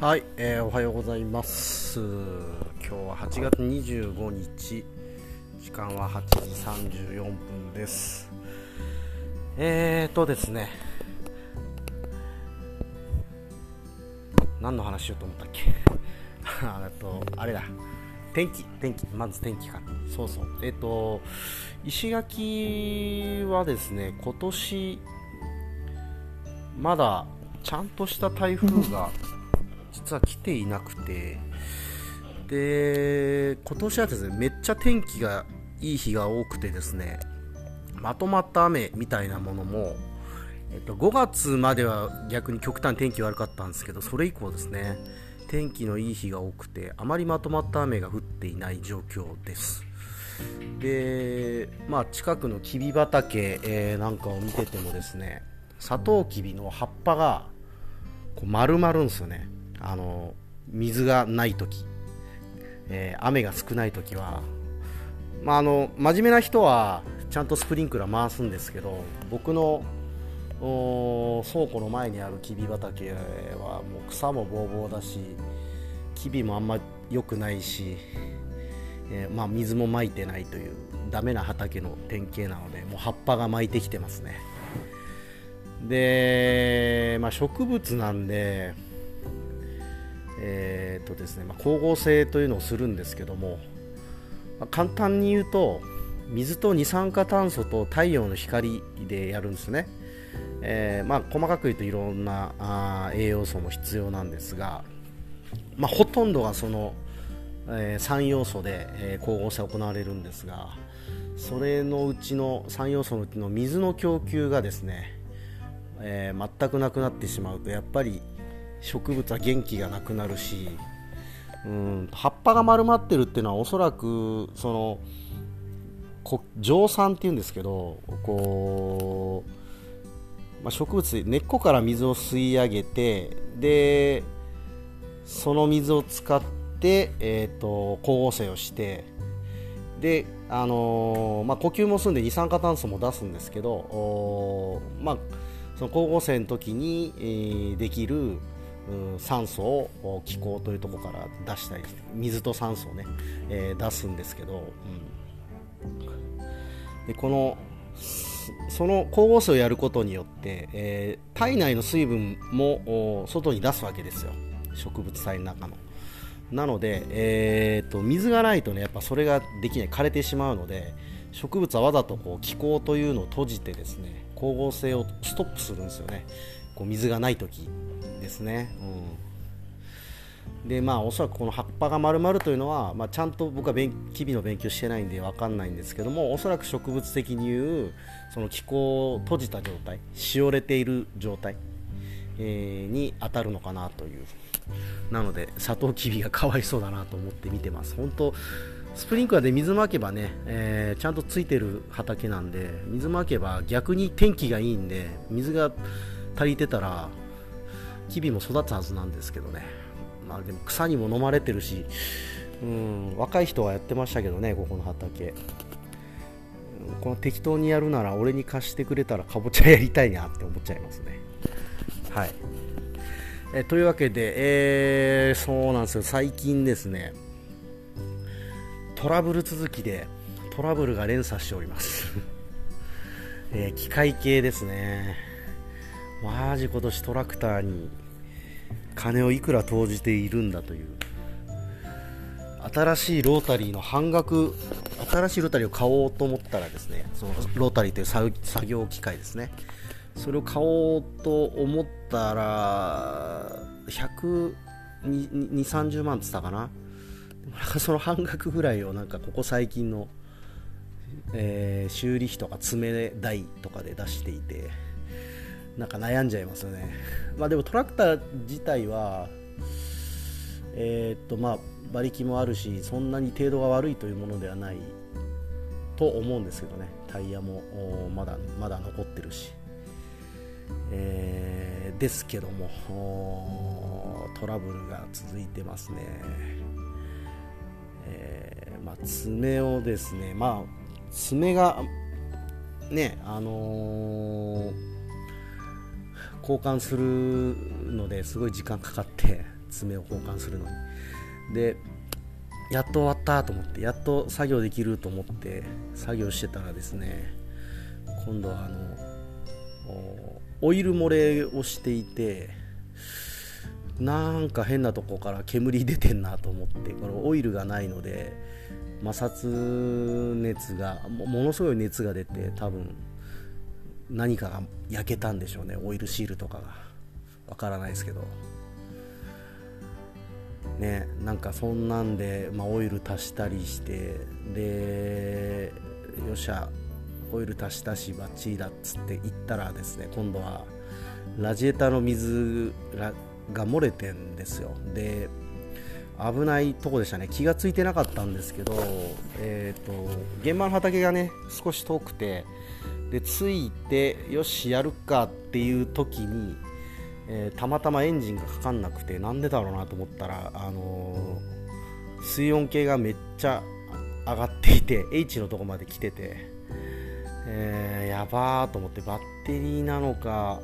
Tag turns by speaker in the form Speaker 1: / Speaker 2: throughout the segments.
Speaker 1: はい、えー、おはようございます。今日は8月25日。時間は8時34分です。えーとですね。何の話しようと思ったっけ？あとあれだ。天気天気。まず天気か。そうそう。えっ、ー、と石垣はですね今年まだちゃんとした台風が実は来ていなくて。で今年はですねめっちゃ天気がいい日が多くてですねまとまった雨みたいなものも、えっと、5月までは逆に極端天気悪かったんですけどそれ以降ですね天気のいい日が多くてあまりまとまった雨が降っていない状況です。でまあ近くのきび畑、えー、なんかを見ててもですねサトウキビの葉っぱがこう丸まるんですよね。あの水がない時、えー、雨が少ない時は、まあ、あの真面目な人はちゃんとスプリンクラー回すんですけど僕の倉庫の前にあるキビ畑はもう草もぼうぼうだしキビもあんま良くないし、えー、まあ、水もまいてないというダメな畑の典型なのでもう葉っぱが巻いてきてますね。で、まあ、植物なんでえーとですねまあ、光合成というのをするんですけども、まあ、簡単に言うと水と二酸化炭素と太陽の光でやるんですね、えー、まあ、細かく言うといろんなあ栄養素も必要なんですが、まほとんどがその、えー、3要素で、えー、光合成が行われるんですがそれのうちの3要素のうちの水の供給がですね、え全くなくなってしまうとやっぱり植物は元気がなくなるし、うん、葉っぱが丸まってるっていうのはおそらくその蒸散っていうんですけどこう、まあ、植物根っこから水を吸い上げてでその水を使って、えーと、光合成をしてで、あのー、まあ、呼吸もすんで二酸化炭素も出すんですけど、まあ、その光合成の時に、えー、できる酸素を気候というところから出したり水と酸素をね、えー、出すんですけど、うん、でこのその光合成をやることによって、えー、体内の水分も外に出すわけですよ。植物体の中の。なので、えーと、水がないとねやっぱそれができない枯れてしまうので植物はわざとこう気候というのを閉じてですね光合成をストップするんですよね。こう水がない時。ですね。うん、でまあおそらくこの葉っぱが丸まるというのは、まあ、ちゃんと僕は日々の勉強してないんで分かんないんですけどもおそらく植物的に言うその気候を閉じた状態しおれている状態、えー、に当たるのかなという。なのでサトウキビがかわいそうだなと思って見てます。本当スプリンクラーで水まけばね、えー、ちゃんとついてる畑なんで水まけば逆に天気がいいんで水が足りてたら日々も育つはずなんですけどね、まあ、でも草にも飲まれてるし、うん、若い人はやってましたけどね、ここの畑。この適当にやるなら俺に貸してくれたらかぼちゃやりたいなって思っちゃいますね。はい。えというわけで、えー、そうなんですよ、最近ですね、トラブル続きでトラブルが連鎖しております。えー、機械系ですね。マジ今年トラクターに金をいくら投じているんだという。新しいロータリーの半額新しいロータリーを買おうと思ったらですねそのロータリーという作業機械ですね。それを買おうと思ったら120、30万って言ったかな。その半額ぐらいをなんかここ最近の、えー、修理費とか詰め代とかで出していて。なんか悩んじゃいますよね。まあでもトラクター自体は、えー、っとまあ馬力もあるし、そんなに程度が悪いというものではないと思うんですけどね、タイヤもまだまだ残ってるし。えー、ですけども、トラブルが続いてますね。えー、まあ、爪をですね、まあ、爪がね、あのー交換するのですごい時間かかって爪を交換するのに。でやっと終わったと思ってやっと作業できると思って作業してたらですね今度はあのオイル漏れをしていてなんか変なとこから煙出てんなと思ってこのオイルがないので摩擦熱がものすごい熱が出て多分何かが焼けたんでしょうね。オイルシールとかが。わからないですけど。ねなんかそんなんで、まあ、オイル足したりしてでよっしゃオイル足したしバッチリだっつって行ったらですね今度はラジエーターの水が漏れてんですよ。で危ないとこでしたね。気がついてなかったんですけど、えーと、現場の畑がね少し遠くてで着いてよしやるかっていう時に、えー、たまたまエンジンがかかんなくてなんでだろうなと思ったら、あのー、水温計がめっちゃ上がっていて H のとこまで来てて、えー、やばーと思ってバッテリーなのか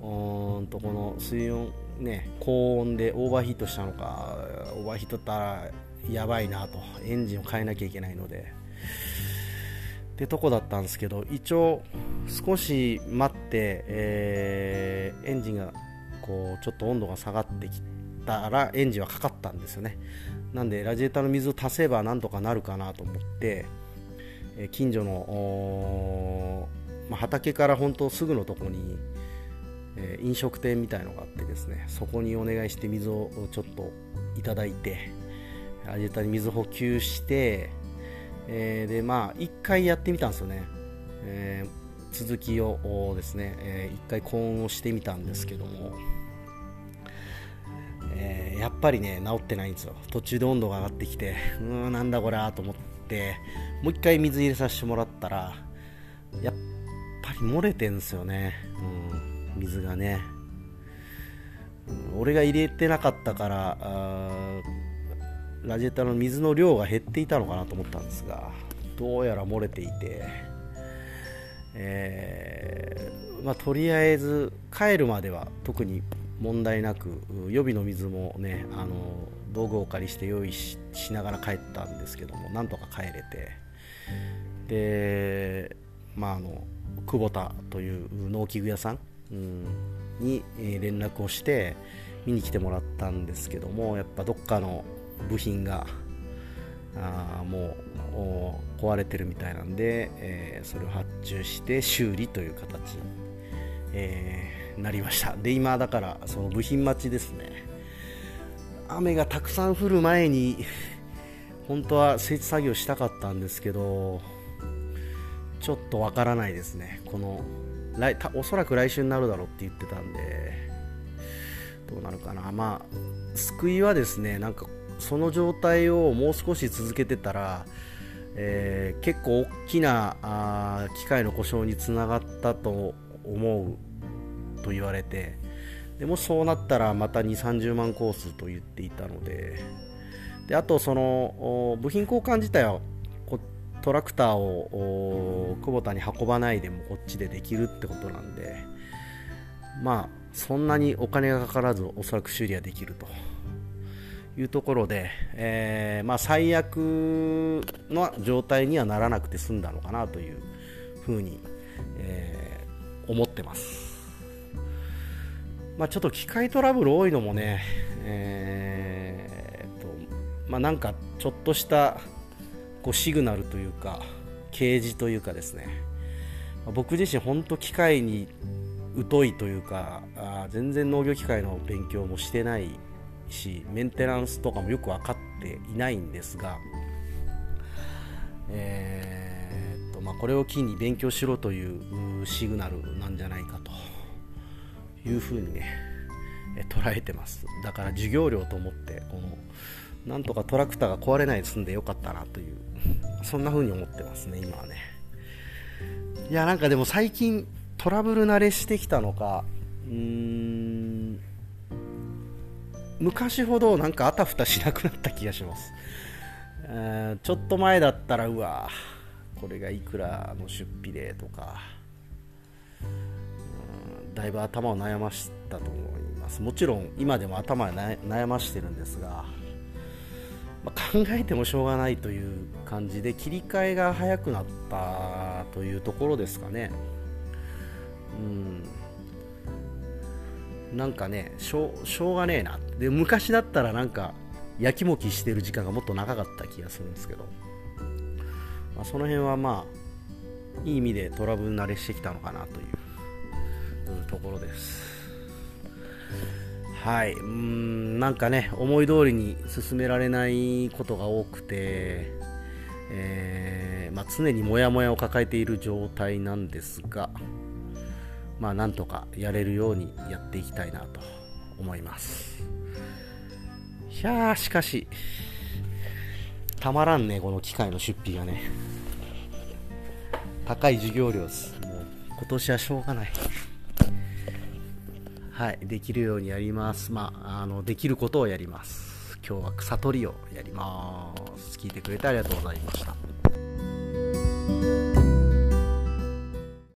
Speaker 1: うんとこの水温ね高温でオーバーヒートしたのかオーバーヒートったらやばいなとエンジンを変えなきゃいけないので。ってとこだったんですけど一応少し待って、えー、エンジンがこうちょっと温度が下がってきたらエンジンはかかったんですよね。なんでラジエーターの水を足せばなんとかなるかなと思って、え近所の、まあ、畑から本当すぐのとこにえー、飲食店みたいのがあってですねそこにお願いして水をちょっといただいてアジェターに水補給して、えー、でまあ1回やってみたんですよね、えー、続きをですね、え1回高温をしてみたんですけども、えやっぱりね治ってないんですよ。途中で温度が上がってきてうーんなんだこれと思ってもう1回水入れさせてもらったらやっぱり漏れてんですよね、うん水がね。俺が入れてなかったからラジエーターの水の量が減っていたのかなと思ったんですがどうやら漏れていて、えー、まあ、とりあえず帰るまでは特に問題なく予備の水もねあの道具をお借りして用意しながら帰ったんですけどもなんとか帰れてでまああの久保田という農機具屋さんに連絡をして見に来てもらったんですけどもやっぱどっかの部品があもう壊れてるみたいなんで、えー、それを発注して修理という形に、えー、なりました。で今だからその部品待ちですね。雨がたくさん降る前に本当は設置作業したかったんですけどちょっとわからないですね。この来おそらく来週になるだろうって言ってたんでどうなるかな。まあ救いはですねなんかその状態をもう少し続けてたら、えー、結構大きなあ機械の故障につながったと思うと言われてでもそうなったらまた2 3 0万コースと言っていたのでであとその部品交換自体はトラクターを久保田に運ばないでもこっちでできるってことなんでまあそんなにお金がかからずおそらく修理はできると。いうところで、えー、まあ、最悪の状態にはならなくて済んだのかなというふうに、えー、思ってます、まあ、ちょっと機械トラブル多いのもね、えーとまあ、なんかちょっとしたこうシグナルというか掲示というかですね。僕自身本当機械に疎いというかあ全然農業機械の勉強もしてないしメンテナンスとかもよく分かっていないんですが、えー、っとまあ、これを機に勉強しろというシグナルなんじゃないかというふうにね捉えてます。だから授業料と思ってこのなんとかトラクターが壊れないで済んでよかったなというそんな風に思ってますね今はね。いやなんかでも最近トラブル慣れしてきたのかうーん昔ほどなんかあたふたしなくなった気がします、え、ちょっと前だったらうわこれがいくらの出費でとか。だいぶ頭を悩ましたと思います。もちろん今でも頭で悩ましてるんですが、まあ、考えてもしょうがないという感じで切り替えが早くなったというところですかね。うん。なんかねしょしょうがねえな。で昔だったらなんかやきもきしてる時間がもっと長かった気がするんですけど、まあ、その辺はまあいい意味でトラブル慣れしてきたのかなというところです。はい。うんなんかね思い通りに進められないことが多くて、えー、まあ、常にモヤモヤを抱えている状態なんですがまあなんとかやれるようにやっていきたいなと思いますいやーしかしたまらんねこの機械の出費がね高い授業料ですもう今年はしょうがないはい、できるようにやります。まあ、あの、できることをやります。今日は草取りをやります。聞いてくれてありがとうございました。